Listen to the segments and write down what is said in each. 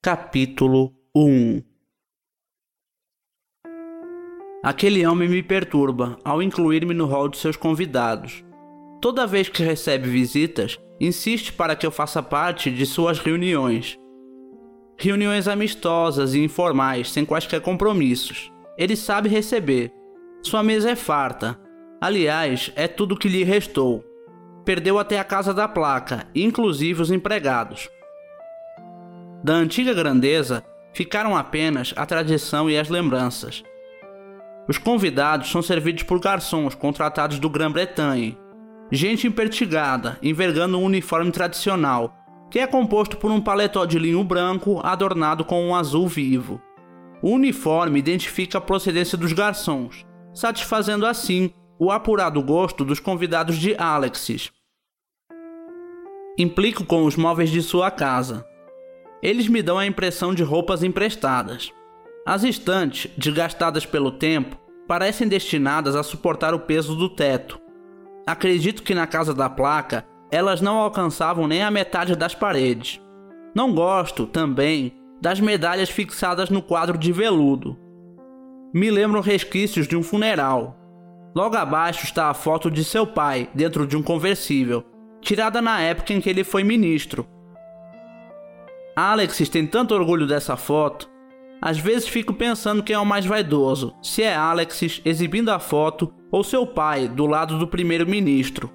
Capítulo 1 Aquele homem me perturba ao incluir-me no hall de seus convidados. Toda vez que recebe visitas, insiste para que eu faça parte de suas reuniões. Reuniões amistosas e informais, sem quaisquer compromissos. Ele sabe receber. Sua mesa é farta. Aliás, é tudo que lhe restou. Perdeu até a casa da placa, inclusive os empregados. Da antiga grandeza ficaram apenas a tradição e as lembranças. Os convidados são servidos por garçons contratados do Grã-Bretanha, gente impertigada, envergando um uniforme tradicional, que é composto por um paletó de linho branco adornado com um azul vivo. O uniforme identifica a procedência dos garçons, satisfazendo assim o apurado gosto dos convidados de Alexis. Implico com os móveis de sua casa, eles me dão a impressão de roupas emprestadas. As estantes, desgastadas pelo tempo, parecem destinadas a suportar o peso do teto. Acredito que na casa da placa elas não alcançavam nem a metade das paredes. Não gosto, também, das medalhas fixadas no quadro de veludo. Me lembram resquícios de um funeral. Logo abaixo está a foto de seu pai dentro de um conversível, tirada na época em que ele foi ministro Alexis tem tanto orgulho dessa foto. Às vezes fico pensando quem é o mais vaidoso, se é Alexis exibindo a foto ou seu pai do lado do primeiro-ministro.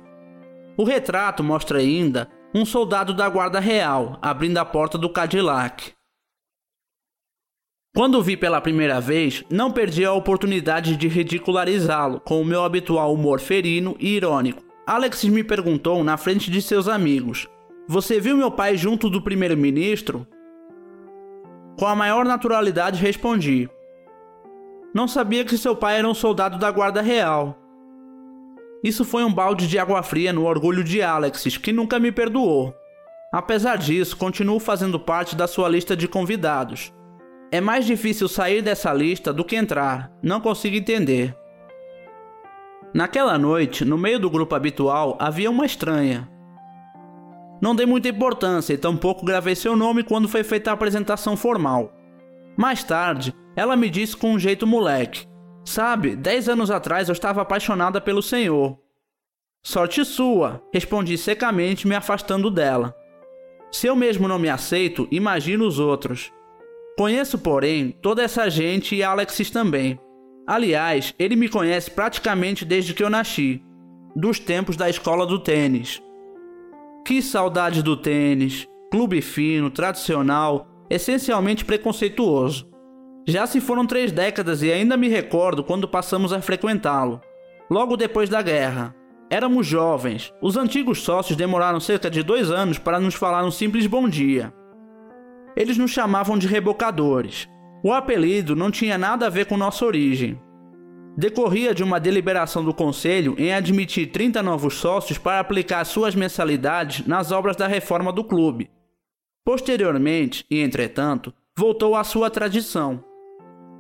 O retrato mostra ainda um soldado da Guarda Real abrindo a porta do Cadillac. Quando o vi pela primeira vez, não perdi a oportunidade de ridicularizá-lo com o meu habitual humor ferino e irônico. Alexis me perguntou na frente de seus amigos você viu meu pai junto do primeiro-ministro? Com a maior naturalidade respondi: Não sabia que seu pai era um soldado da Guarda Real. Isso foi um balde de água fria no orgulho de Alexis, que nunca me perdoou. Apesar disso, continuo fazendo parte da sua lista de convidados. É mais difícil sair dessa lista do que entrar, não consigo entender. Naquela noite, no meio do grupo habitual, havia uma estranha, não dei muita importância e tampouco gravei seu nome quando foi feita a apresentação formal. Mais tarde, ela me disse com um jeito moleque: Sabe, dez anos atrás eu estava apaixonada pelo senhor. Sorte sua, respondi secamente, me afastando dela. Se eu mesmo não me aceito, imagino os outros. Conheço, porém, toda essa gente e Alexis também. Aliás, ele me conhece praticamente desde que eu nasci, dos tempos da escola do tênis. Que saudade do tênis, clube fino, tradicional, essencialmente preconceituoso. Já se foram três décadas e ainda me recordo quando passamos a frequentá-lo. Logo depois da guerra. Éramos jovens. Os antigos sócios demoraram cerca de dois anos para nos falar um simples bom dia. Eles nos chamavam de rebocadores. O apelido não tinha nada a ver com nossa origem decorria de uma deliberação do Conselho em admitir 30 novos sócios para aplicar suas mensalidades nas obras da reforma do clube. Posteriormente, e entretanto, voltou à sua tradição.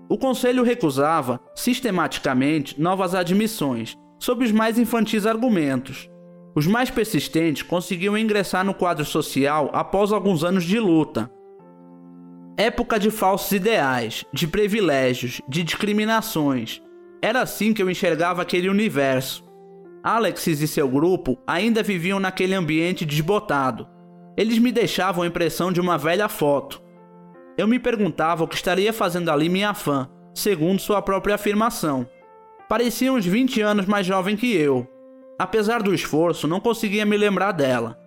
O Conselho recusava, sistematicamente, novas admissões, sob os mais infantis argumentos. Os mais persistentes conseguiam ingressar no quadro social após alguns anos de luta. Época de falsos ideais, de privilégios, de discriminações, era assim que eu enxergava aquele universo. Alexis e seu grupo ainda viviam naquele ambiente desbotado. Eles me deixavam a impressão de uma velha foto. Eu me perguntava o que estaria fazendo ali minha fã, segundo sua própria afirmação. Parecia uns 20 anos mais jovem que eu. Apesar do esforço, não conseguia me lembrar dela.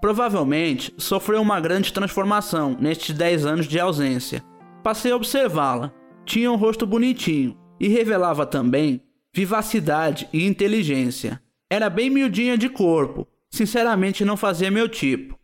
Provavelmente sofreu uma grande transformação nestes 10 anos de ausência. Passei a observá-la. Tinha um rosto bonitinho, e revelava também vivacidade e inteligência. Era bem miudinha de corpo, sinceramente não fazia meu tipo.